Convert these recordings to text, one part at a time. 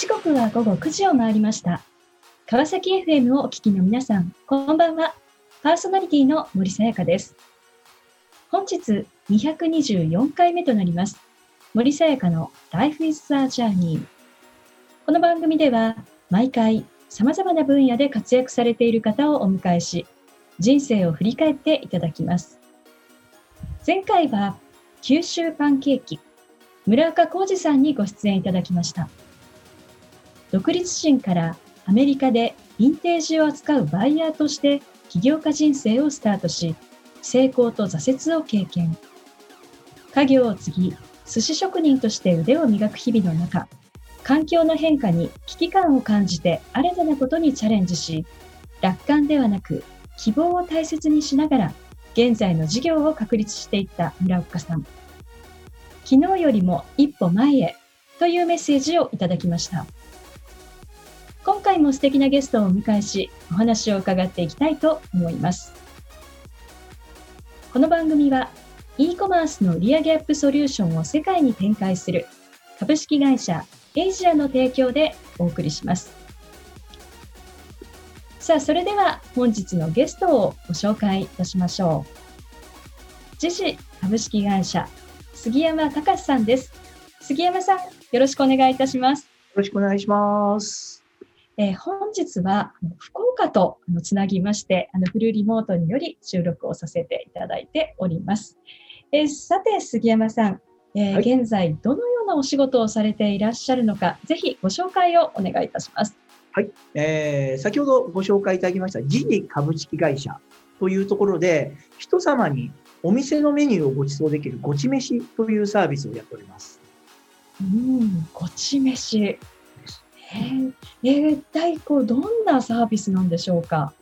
時刻は午後9時を回りました。川崎 FM をお聞きの皆さん、こんばんは。パーソナリティの森さやかです。本日224回目となります。森さやかの Life is a Journey。この番組では毎回様々な分野で活躍されている方をお迎えし、人生を振り返っていただきます。前回は九州パンケーキ、村岡浩二さんにご出演いただきました。独立心からアメリカでヴィンテージを扱うバイヤーとして起業家人生をスタートし、成功と挫折を経験。家業を継ぎ、寿司職人として腕を磨く日々の中、環境の変化に危機感を感じて新たなことにチャレンジし、楽観ではなく希望を大切にしながら、現在の事業を確立していった村岡さん。昨日よりも一歩前へというメッセージをいただきました。今回も素敵なゲストをお迎えし、お話を伺っていきたいと思います。この番組は、e コマースの売上アップソリューションを世界に展開する株式会社エイジアの提供でお送りします。さあ、それでは本日のゲストをご紹介いたしましょう。自治株式会社杉山隆さんです。杉山さん、よろしくお願いいたします。よろしくお願いします。えー本日は福岡とつなぎまして、あのフルリモートにより収録をさせていただいております。えーさて、杉山さん、えーはい現在どのようなお仕事をされていらっしゃるのか、ぜひご紹介をお願いいたします。えー先ほどご紹介いただきましたジリ株式会社というところで、人様にお店のメニューをご馳走できるごち飯というサービスをやっております。うん、ごち飯。えー、えー一体こうどんなサービスなんでしょうか？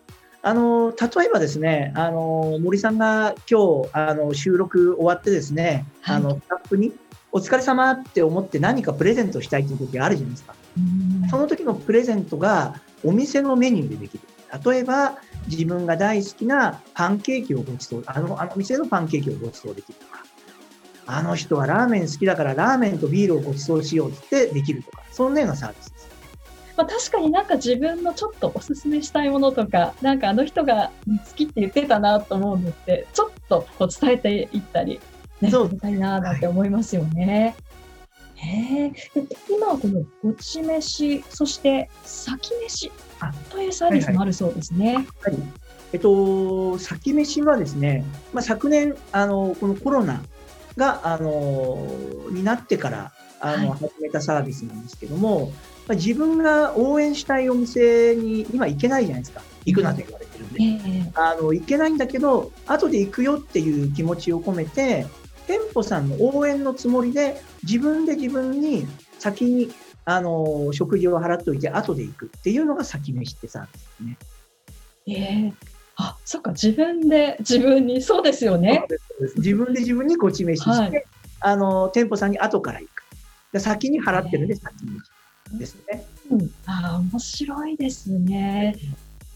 あの例えばですね、あの森さんが今日あの収録終わってですね、はいあのスタッフにお疲れ様って思って何かプレゼントしたいという時あるじゃないですか。うんその時のプレゼントがお店のメニューでできる。例えば、自分が大好きなパンケーキをご馳走、あの、あの店のパンケーキをご馳走できるとか、あの人はラーメン好きだからラーメンとビールをご馳走しようってできるとか、そんなようなサービスです。まあ、確かになんか自分のちょっとおすすめしたいものとか、なんかあの人が好きって言ってたなと思うのって、ちょっとこう伝えていったり、ね、そうみたいななんて思いますよね。へえで今はこのごち飯、そして先飯あというサービスもあるそうですね。はい。えっと、先飯はですね、まあ、昨年、あの、このコロナが、あの、になってから、あの、は始めたサービスなんですけども、まあ、自分が応援したいお店に今行けないじゃないですか。行くなと言われてるんで。ええあの、行けないんだけど、後で行くよっていう気持ちを込めて、店舗さんの応援のつもりで、自分で自分に先に、あの、食事を払っておいて、後で行くっていうのが先飯ってサービスですね。ええあ、そっか、自分で自分に、そうですよね。自分で自分にごち飯して、はいあの、店舗さんに後から行く。で先に払ってるんで、先にですね。うん、ああ、面白いですね。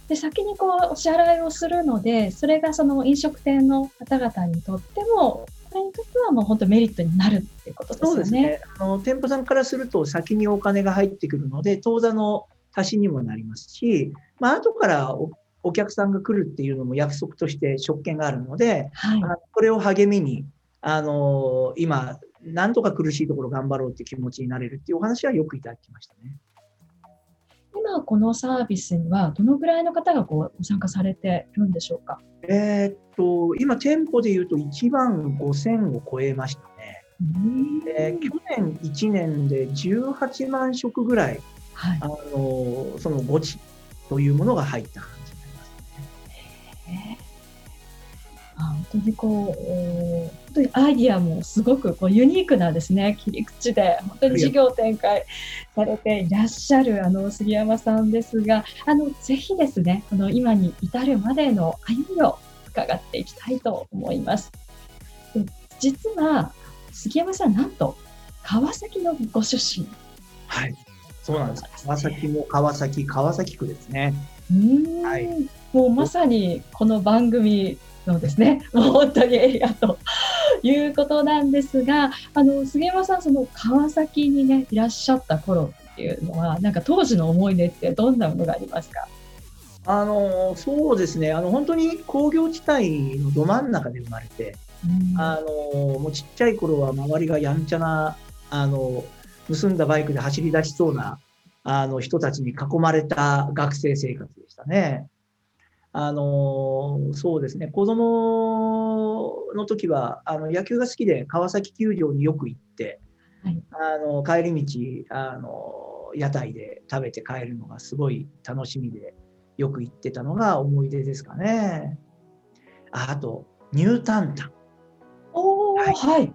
で、先にこう、お支払いをするので、それがその飲食店の方々にとっても、これにとってはもう本当メリットになるっていうことですそう。ですね。あの、店舗さんからすると、先にお金が入ってくるので、当座の足しにもなりますし、まあ、後からおお客さんが来るっていうのも約束として職権があるので、はいあ。のこれを励みに、あの、今、なんとか苦しいところ頑張ろうっていう気持ちになれるっていうお話はよくいただきましたね。今このサービスにはどのぐらいの方がこうご参加されているんでしょうか？えーっと、今、店舗で言うと1万5000を超えましたね。うんで去年1年で18万食ぐらい、はいあ。のそのゴチというものが入った感じになりますね。あ本当にこう、えー本当にアイディアもすごくこうユニークなですね、切り口で、本当に事業展開されていらっしゃるあの杉山さんですが、あのぜひですね、この今に至るまでの歩みを伺っていきたいと思います。で実は杉山さん、なんと川崎のご出身。はい。そうなんです。川崎も川崎、川崎区ですね。うーんはいもうまさにこの番組のですね、もう本当にエリアと いうことなんですが、あの杉山さん、その川崎にねいらっしゃった頃、っていうのは、なんか当時の思い出ってどんなものがありますか？あのそうですね。あの、本当に工業地帯のど真ん中で生まれて、うん、あのもうちっちゃい頃は周りがやんちゃな、あの盗んだバイクで走り出しそうなあの人たちに囲まれた学生生活でしたね。あのそうですね、子供の時はあの野球が好きで川崎球場によく行って、はい、あの帰り道あの、屋台で食べて帰るのがすごい楽しみで、よく行ってたのが思い出ですかね。ああと、ニュータンタン。おはい、はい。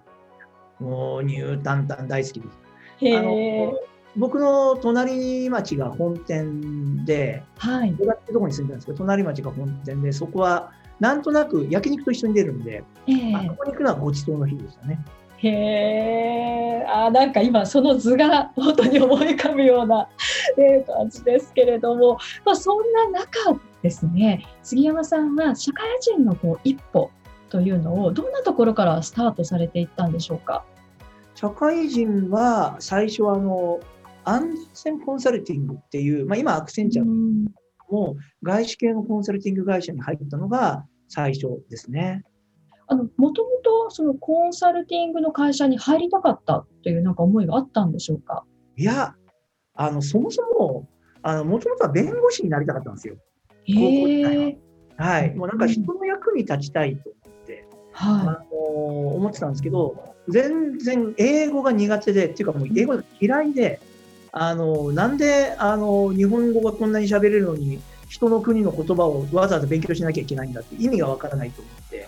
もうニュータンタン大好きです。あの僕の隣町が本店で、はい、僕ってとこに住んでるんですけど、隣町が本店で、そこはなんとなく焼肉と一緒に出るんで、えー、あここに行くのはごちそうの日でしたね。へえ、あなんか今その図が本当に思い浮かぶような、え感じですけれども、まあ、そんな中ですね、杉山さんは社会人のこう一歩というのをどんなところからスタートされていったんでしょうか？社会人は最初はあの安全コンサルティングっていう、まあ、今アクセンチャーも外資系のコンサルティング会社に入ったのが最初ですね。あの、もともとそのコンサルティングの会社に入りたかったというなんか思いがあったんでしょうか？いや、あの、そもそも、あの、もともとは弁護士になりたかったんですよ。へえ。はい。もうなんか人の役に立ちたいと思って、はい、あの思ってたんですけど、全然英語が苦手で、っていうかもう英語が嫌いで、あの、なんで、あの、日本語がこんなに喋れるのに、人の国の言葉をわざわざ勉強しなきゃいけないんだって意味がわからないと思って、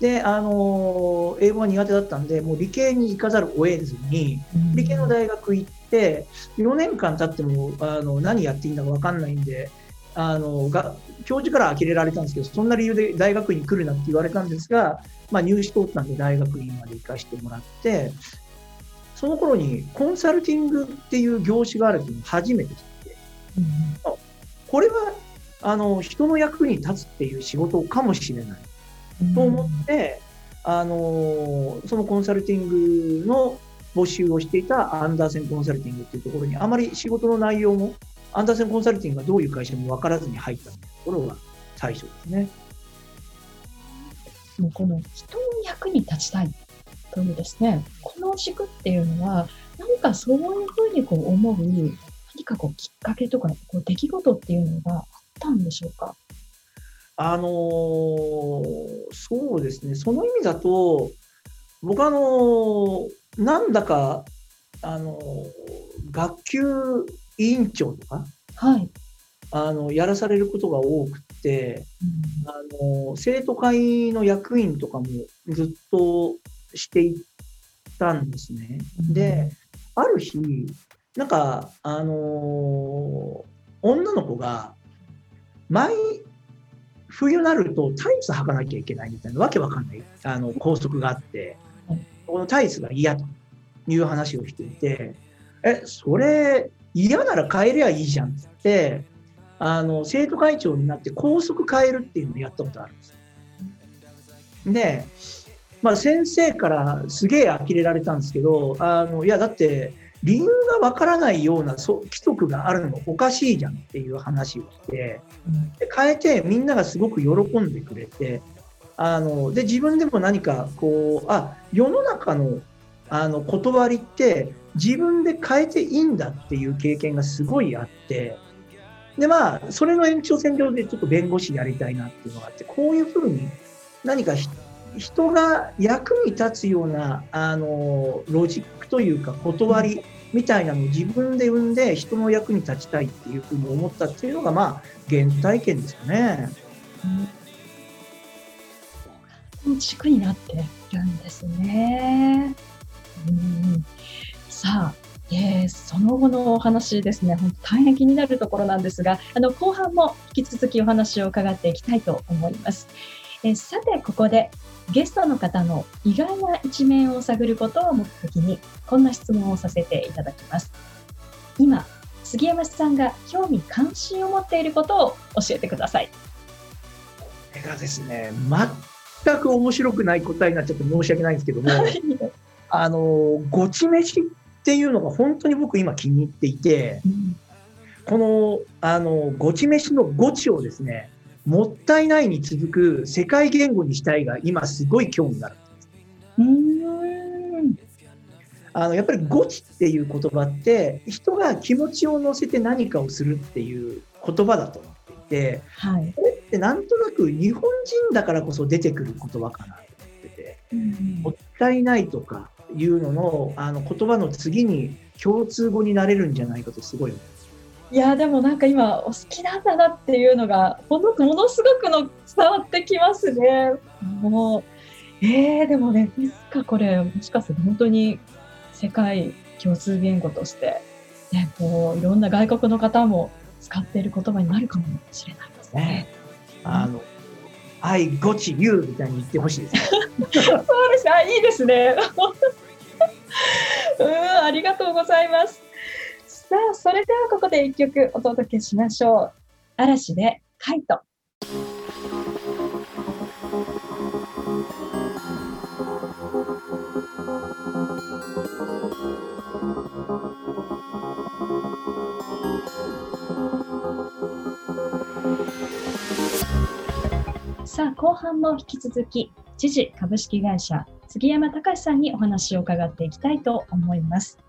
で、あの英語が苦手だったんで、もう理系に行かざるを得ずに、理系の大学行って、4年間経ってもあの何やっていいんだか分かんないんで、あのが教授から呆れられたんですけど、そんな理由で大学院に来るなって言われたんですが、まあ、入試通ったんで大学院まで行かせてもらって、その頃にコンサルティングっていう業種があるっていうのを初めて知って、うん、これはあの人の役に立つっていう仕事かもしれない。と思って、あのそのコンサルティングの募集をしていたアンダーセンコンサルティングっていうところに、あまり仕事の内容も、アンダーセンコンサルティングがどういう会社も分からずに入ったところが最初ですね。もうこの人の役に立ちたいというですね、この軸っていうのは、何かそういうふうにこう思う、何かこうきっかけとか、こう出来事っていうのがあったんでしょうか？あのー、そうですね、その意味だと、僕あのー、なんだか、あのー、学級委員長とか、はい、あのやらされることが多くて、うん、あの生徒会の役員とかもずっとしていったんですね。うん、で、ある日、なんか、あの女の子が、毎冬になるとタイツ履かなきゃいけないみたいなわけわかんないあの校則があって、このタイツが嫌という話をしていて、え、それ嫌なら変えりゃいいじゃんって、あの生徒会長になって校則変えるっていうのをやったことあるんです。で、まあ、先生からすげえ呆れられたんですけど、あのいや、だって理由がわからないような規則があるのもおかしいじゃんっていう話をして、で変えてみんながすごく喜んでくれて、あので自分でも何かこう、あ世の中のあの断りって自分で変えていいんだっていう経験がすごいあって、でまあ、それの延長線上でちょっと弁護士やりたいなっていうのがあって、こういうふうに何か人が役に立つようなあのロジックというか断りみたいなのを自分で生んで人の役に立ちたいっていうふうに思ったっていうのがまあ原体験ですよね。うん、軸になっているん。ですね。うん、さあ、えー、その後のお話ですね、本当大変気になるところなん。ですが、あの後半も引き続きお話を伺っていきたいと思います。えー、さて、ここでゲストの方の意外な一面を探ることを目的に、こんな質問をさせていただきます。今、杉山さんが興味関心を持っていることを教えてください。これがですね、全く面白くない答えになっちゃって申し訳ないんですけども、あの、ごち飯っっていうのが本当に僕今気に入っていて、うんこの、あの、ごち飯のごちをですね、もったいないに続く世界言語にしたいが今すごい興味がある。うあの、やっぱりごちっていう言葉って、人が気持ちを乗せて何かをするっていう言葉だと思っていて、はい。これってなんとなく日本人だからこそ出てくる言葉かなと思ってて、うんもったいないとかいうのの、あの言葉の次に共通語になれるんじゃないかとすごい思う。いやでもなんか今お好きなんだなっていうのがほんのものすごくの伝わってきますね。もうえー、でもねいつかこれもしかすると本当に世界共通言語として、ね、こういろんな外国の方も使っている言葉になるかもしれないですね。あの、I got you みたいに言ってほしいですね。そうですあいいですね。うんありがとうございます。さあそれではここで一曲お届けしましょう。嵐でカイト。さあ後半も引き続き知事株式会社杉山隆さんにお話を伺っていきたいと思います。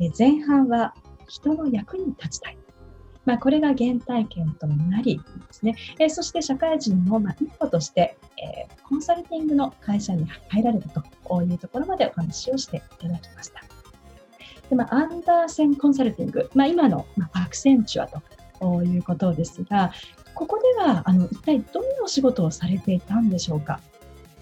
え前半は人の役に立ちたい。まあ、これが原体験となりですね。えそして社会人のまあ一歩として、えーコンサルティングの会社に入られたというところまでお話をしていただきました。でまあ、アンダーセンコンサルティング、まあ、今の、まあ、アクセンチュアということですが、ここではあの一体どんなお仕事をされていたんでしょうか？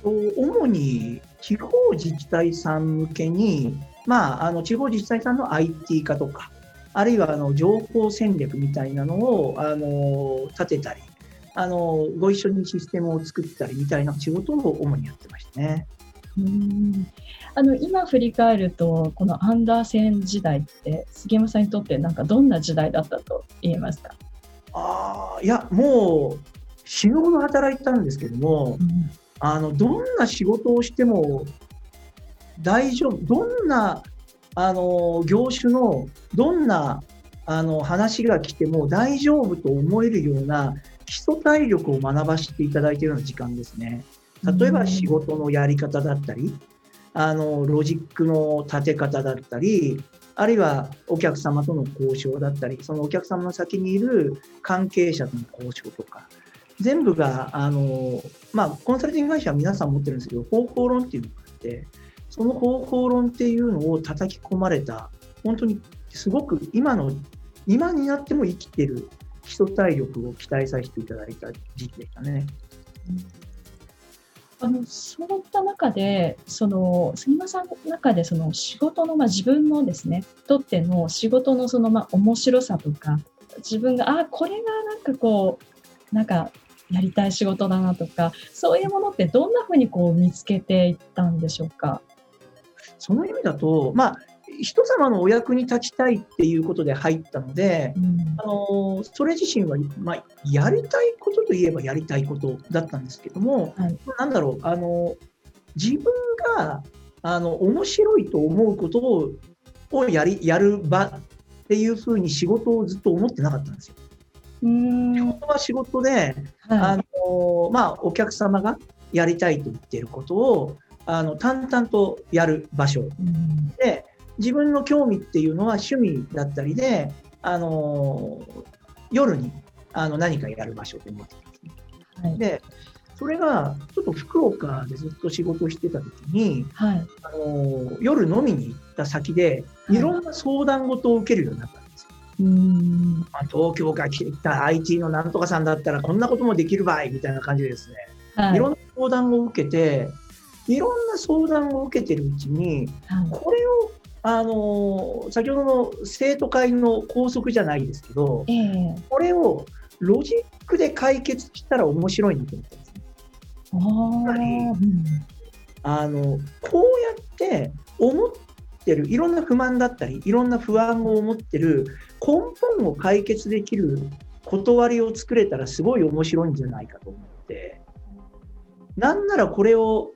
主に地方自治体さん向けに、まあ、あの地方自治体さんの IT 化とか、あるいはあの情報戦略みたいなのをあの立てたりあの、ご一緒にシステムを作ったりみたいな仕事を主にやってましたね。うんあの今振り返ると、このアンダーセン時代って、杉山さんにとってなんかどんな時代だったと言えますか？ああ、いや、もう死ぬほど働いてたんですけども、うんあのどんな仕事をしても大丈夫、どんなあの業種のどんなあの話が来ても大丈夫と思えるような基礎体力を学ばせていただいているような時間ですね。例えば仕事のやり方だったり、あのロジックの立て方だったり、あるいはお客様との交渉だったり、そのお客様の先にいる関係者との交渉とか、全部が、あの、まあ、コンサルティング会社は皆さん持ってるんですけど、方法論っていうのがあって、その方法論っていうのを叩き込まれた、本当にすごく今の、今になっても生きてる基礎体力を期待させていただいた時期でしたね。あのそういった中で、その杉山さんの中でその仕事の、まあ、自分のですね、とっての仕事のその、まあ、面白さとか、自分が、あ、これがなんかこう、なんかやりたい仕事だなとか、そういうものってどんなふうにこう見つけていったんでしょうか？その意味だと、まあ、人様のお役に立ちたいっていうことで入ったので、うん。あのそれ自身は、まあ、やりたいことといえばやりたいことだったんですけども、はい。なんだろうあの自分があの面白いと思うことををやりやる場っていうふうに仕事をずっと思ってなかったんですよ。うーん。仕事は仕事で、あはのまあ、お客様がやりたいと言っていることをあの淡々とやる場所。で、自分の興味っていうのは趣味だったりで、あの夜にあの何かやる場所と思ってたんです。ね。はい。で、それがちょっと福岡でずっと仕事をしてた時に、はい。あの夜飲みに行った先で、はい。いろんな相談事を受けるようになったんですよ。うーん。まあ、東京から来た IT のなんとかさんだったらこんなこともできる場合みたいな感じでですね、はい。いろんな相談を受けて、いろんな相談を受けてるうちに、はい。これを、あの先ほどの生徒会の法則じゃないですけど、ええ。これをロジックで解決したら面白いなと思ったんですね。あーうんあのこうやって思ってるいろんな不満だったりいろんな不安を持ってる根本を解決できる断りを作れたらすごい面白いんじゃないかと思って。なんならこれを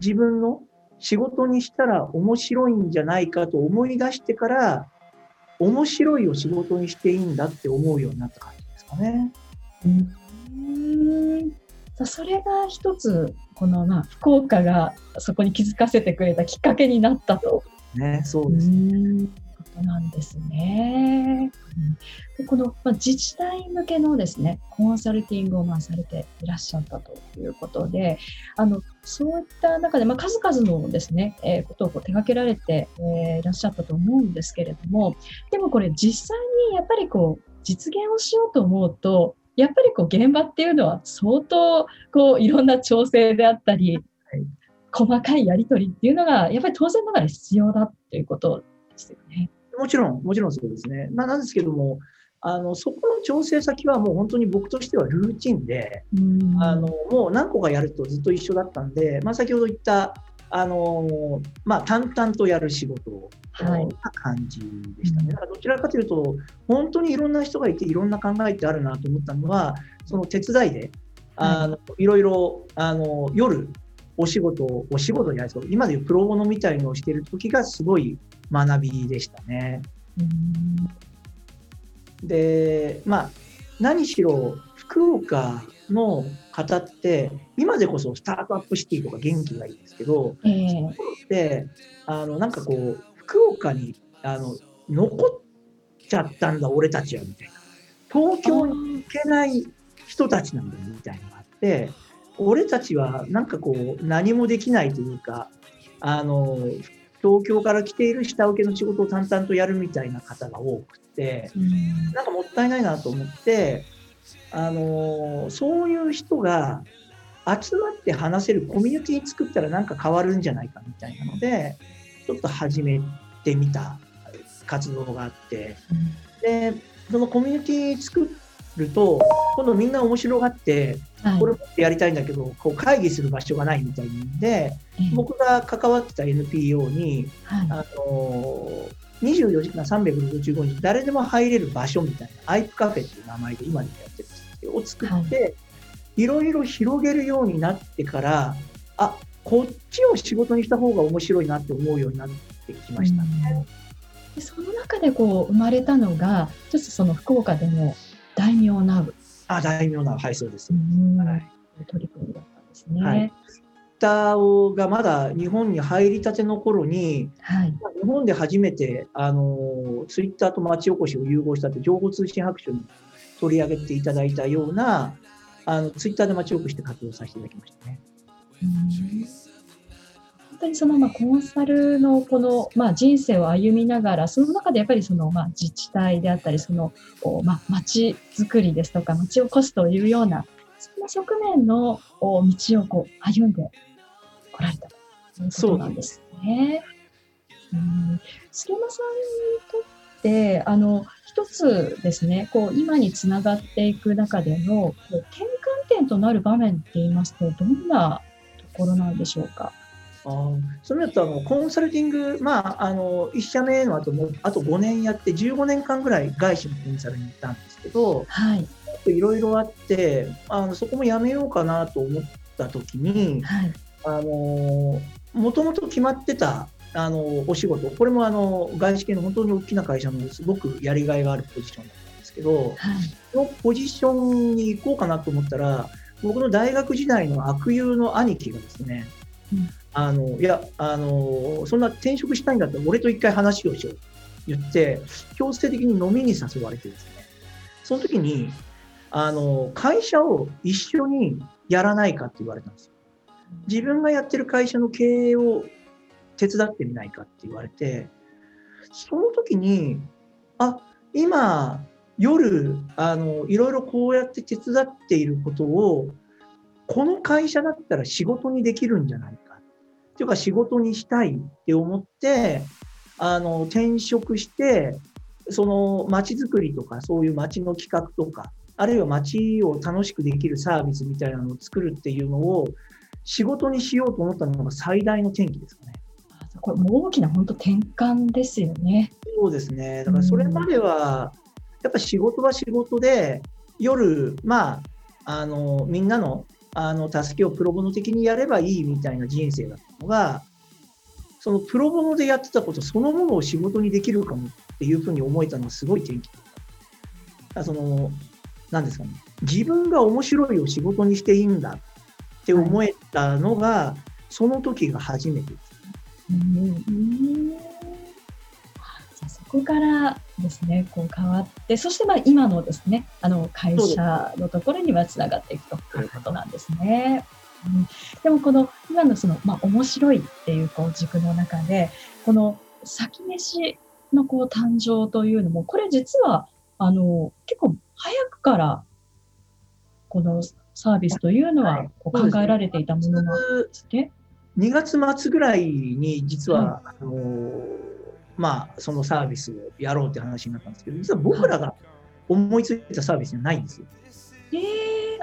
自分の仕事にしたら面白いんじゃないかと思い出してから、面白いを仕事にしていいんだって思うようになった感じですかね。うんさそれが一つこのまあ福岡がそこに気づかせてくれたきっかけになったとね、そううです。んことなんですね。うんでこの、まあ、自治体向けのですねコンサルティングをまあされていらっしゃったということであのそういった中で、まあ、数々のですね、えーことをこう手掛けられて、えーいらっしゃったと思うんですけれどもでもこれ実際にやっぱりこう実現をしようと思うとやっぱりこう現場っていうのは相当こういろんな調整であったり、はい細かいやり取りっていうのがやっぱり当然ながら必要だっていうことですよね。もちろん、もちろんそうですね。まあ、なんですけども、あのそこの調整先はもう本当に僕としてはルーチンで、うんあのもう何個かやるとずっと一緒だったんで、まあ、先ほど言った、あのまあ、淡々とやる仕事はいな感じでしたね。だからどちらかというと、本当にいろんな人がいて、いろんな考えってあるなと思ったのは、その手伝いで、あのいろいろあの夜、お仕事を、お仕事じゃないですけど、今でいうプロボノみたいのをしている時がすごい学びでしたね。うんで、まあ、何しろ福岡の方って、今でこそスタートアップシティとか元気がいいですけど、ええで、あの、なんかこう、福岡に、あの、残っちゃったんだ、俺たちは、みたいな。東京に行けない人たちなんだよ、みたいなのがあって、俺たちはなんかこう、何もできないというか、あの、東京から来ている下請けの仕事を淡々とやるみたいな方が多くて、うん。なんかもったいないなと思って、あのーそういう人が集まって話せるコミュニティ作ったらなんか変わるんじゃないかみたいなので、ちょっと始めてみた活動があって、で、そのコミュニティ作ると、今度みんな面白がって、はい。これもっとやりたいんだけど、こう会議する場所がないみたいなんで、ええ。僕が関わってた NPO に、はい。あの24時間365日誰でも入れる場所みたいな、アイプカフェっていう名前で今でもやってるんですけど、を作って、い。ろいろ広げるようになってから、あ、こっちを仕事にした方が面白いなって思うようになってきましたね。でその中でこう生まれたのが一つその福岡での大名ナウあ、大名な、はい、そうです。うんはい取り組みだったんですね。ははいターがまだ日本に入りたての頃に、日本で初めて、あの、ツイッターと町おこしを融合したって、情報通信白書に取り上げていただいたような、あの、ツイッターで町おこしで活動させていただきましたね。当にそのまあコンサルのこのまあ人生を歩みながら、その中でやっぱりそのまあ自治体であったり、そのおまあ町づくりですとか、町おこしというような、そんな側面のお道をこう歩んでこられたということなんですね。うん杉山さんにとって、あの、一つですね、こう、今につながっていく中での、こう転換点となる場面って言いますと、どんなところなんでしょうか？あーそれだとあのコンサルティング、まあ、あの1社目の後もあと5年やって15年間ぐらい外資のコンサルに行ったんですけどはい。いろいろあってあのそこもやめようかなと思った時にはい。あのもともと決まってたあのお仕事これもあの外資系の本当に大きな会社のすごくやりがいがあるポジションだったんですけどはい。そのポジションに行こうかなと思ったら僕の大学時代の悪友の兄貴がですね、うんあのいやあの、そんな転職したいんだったら俺と一回話をしようと言って、強制的に飲みに誘われてですね、その時にあの会社を一緒にやらないかって言われたんですよ。自分がやってる会社の経営を手伝ってみないかって言われて、その時に、あ今、夜あの、いろいろこうやって手伝っていることを、この会社だったら仕事にできるんじゃないか。っていうか仕事にしたいって思って、あの、転職して、その街づくりとか、そういう街の企画とか、あるいは街を楽しくできるサービスみたいなのを作るっていうのを仕事にしようと思ったのが最大の転機ですかね。これもう大きな本当転換ですよね。そうですね。だからそれまでは、やっぱ仕事は仕事で、夜、まあ、あの、みんなの、あの、助けをプロボノ的にやればいいみたいな人生だったのが、そのプロボノでやってたことそのものを仕事にできるかもっていうふうに思えたのはすごい転機だった。その、なんですかね、自分が面白いを仕事にしていいんだって思えたのが、はい、その時が初めてです、ね。うんこからですね、こう変わって、そしてまあ今のですね、あの会社のところにはつながっていくということなんですね。うん、でもこの今のその、まあ、面白いっていうこう軸の中で、この先飯のこう誕生というのも、これ実はあの結構早くからこのサービスというのはこう考えられていたものなんですね。2月末ぐらいに実は、はい、あのまあ、そのサービスをやろうって話になったんですけど、実は僕らが思いついたサービスじゃないんですよ。えー、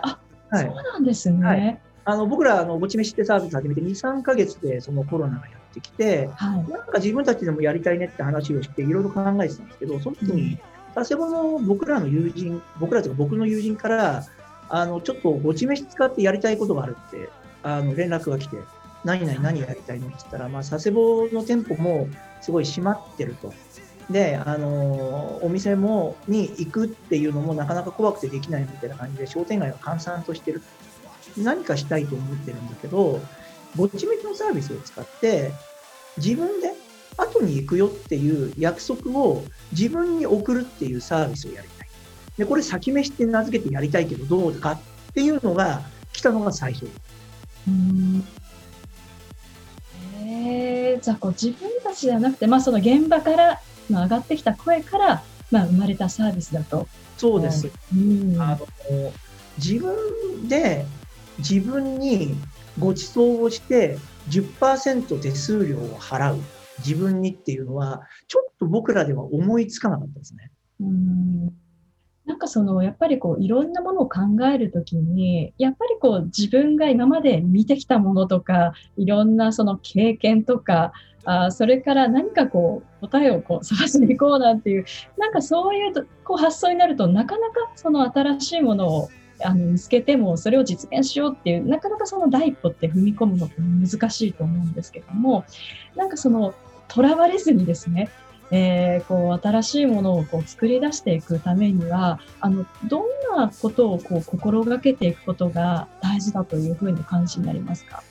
あ、はい、そうなんですね。はい、あの僕らあの、ごち飯ってサービス始めて2、3か月でそのコロナがやってきて、はい、なんか自分たちでもやりたいねって話をして、いろいろ考えてたんですけど、その時に、佐世保の僕らの友人、僕らというか僕の友人から、あのちょっとごち飯使ってやりたいことがあるってあの連絡が来て、何々何やりたいのって言ったら、まあ、佐世保の店舗もすごい閉まってると。で、あのお店もに行くっていうのもなかなか怖くてできないみたいな感じで、商店街は閑散としてる。何かしたいと思ってるんだけど、ぼっち飯のサービスを使って、自分で後に行くよっていう約束を自分に送るっていうサービスをやりたい。で、これ先飯って名付けてやりたいけどどうかっていうのが来たのが最初。うんえー、じゃあこう自分じゃなくて、まあ、その現場から、まあ、上がってきた声から、まあ、生まれたサービスだと。そうです。うん、あの自分で自分にご馳走をして10%手数料を払う自分にっていうのはちょっと僕らでは思いつかなかったですね。うんなんかそのやっぱりこういろんなものを考えるときにやっぱりこう自分が今まで見てきたものとかいろんなその経験とかあそれから何かこう答えをこう探しに行こうなんていうなんかそういうこう発想になるとなかなかその新しいものをあの見つけてもそれを実現しようっていうなかなかその第一歩って踏み込むのって難しいと思うんですけどもなんかそのとらわれずにですねえー、こう新しいものをこう作り出していくためにはあのどんなことをこう心がけていくことが大事だというふうに感じになりますか？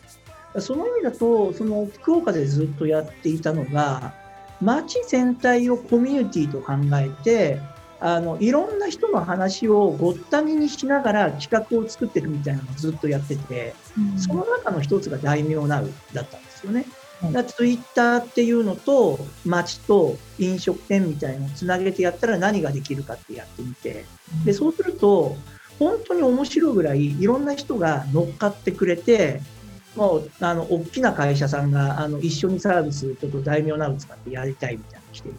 その意味だとその福岡でずっとやっていたのが街全体をコミュニティと考えてあのいろんな人の話をごったににしながら企画を作っていくみたいなのをずっとやってて、うん、その中の一つが大名ナウだったんですよね。ツイッターっていうのと街と飲食店みたいのをつなげてやったら何ができるかってやってみて。でそうすると本当に面白いぐらいいろんな人が乗っかってくれてもうあの大きな会社さんがあの一緒にサービスちょっと大名ナウ使ってやりたいみたいなしてる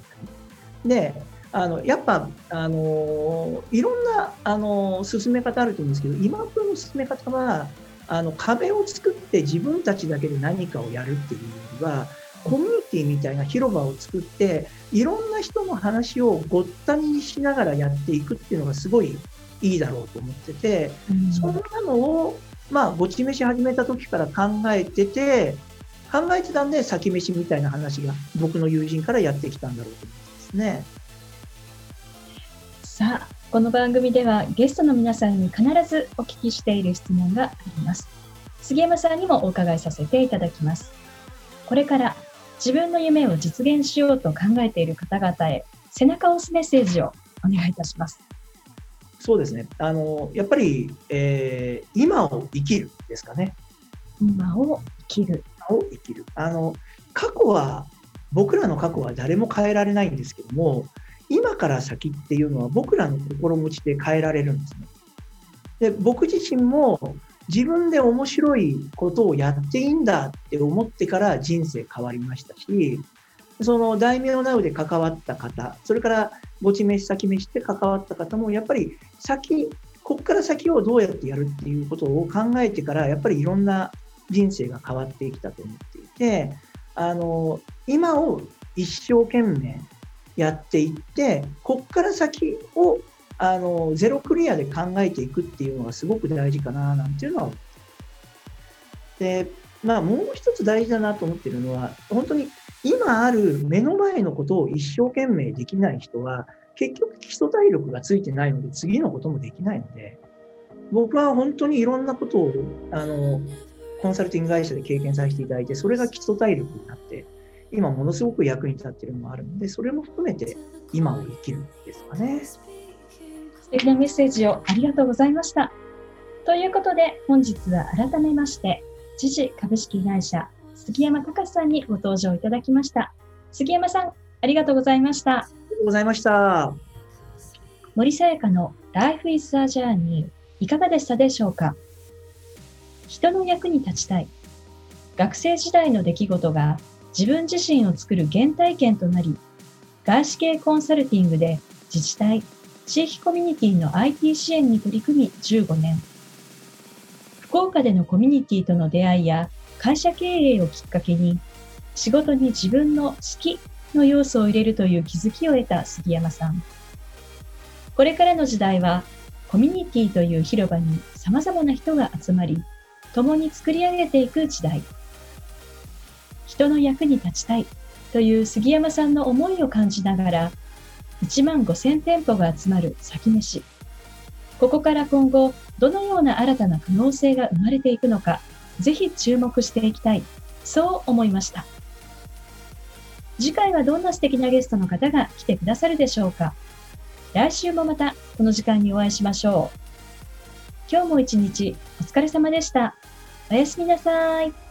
であのやっぱあのいろんなあの進め方あると思うんですけど今風の進め方はあの壁を作って自分たちだけで何かをやるっていうよりはコミュニティみたいな広場を作っていろんな人の話をごったにしながらやっていくっていうのがすごいいいだろうと思ってて、うん、そんなのをまあごち飯始めた時から考えてて考えてたんで先飯みたいな話が僕の友人からやってきたんだろうと思いますね。さあこの番組ではゲストの皆さんに必ずお聞きしている質問があります。杉山さんにもお伺いさせていただきます。これから自分の夢を実現しようと考えている方々へ背中を押すメッセージをお願いいたします。そうですね。あのやっぱり、えー、今を生きるですかね。今を生きる。今を生きる。あの過去は僕らの過去は誰も変えられないんですけども、今から先っていうのは僕らの心持ちで変えられるんですね。で僕自身も自分で面白いことをやっていいんだって思ってから人生変わりましたし、その大名ナウで関わった方、それから墓地飯先飯って関わった方も、やっぱり先、ここから先をどうやってやるっていうことを考えてから、やっぱりいろんな人生が変わってきたと思っていて、あの、今を一生懸命やっていって、こっから先をあのゼロクリアで考えていくっていうのがすごく大事かななんていうのはでまあ、もう一つ大事だなと思ってるのは、本当に今ある目の前のことを一生懸命できない人は、結局基礎体力がついてないので、次のこともできないので、僕は本当にいろんなことを、あの、コンサルティング会社で経験させていただいて、それが基礎体力になって、今ものすごく役に立っているのもあるので、それも含めて今を生きるんですかね。素敵なメッセージをありがとうございました。ということで、本日は改めまして、知事株式会社杉山隆さんにご登場いただきました。杉山さん、ありがとうございました。ありがとうございました。森さやかの Life is a Journey いかがでしたでしょうか？人の役に立ちたい。学生時代の出来事が自分自身を作る原体験となり、外資系コンサルティングで自治体、地域コミュニティの IT 支援に取り組み15年。福岡でのコミュニティとの出会いや会社経営をきっかけに仕事に自分の好きの要素を入れるという気づきを得た杉山さん。これからの時代はコミュニティという広場に様々な人が集まり、共に作り上げていく時代。人の役に立ちたいという杉山さんの思いを感じながら、1万5000店舗が集まる先飯。ここから今後、どのような新たな可能性が生まれていくのか、ぜひ注目していきたい。そう思いました。次回はどんな素敵なゲストの方が来てくださるでしょうか来週もまたこの時間にお会いしましょう。今日も一日お疲れ様でした。おやすみなさい。